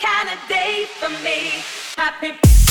kind of day for me. Happy.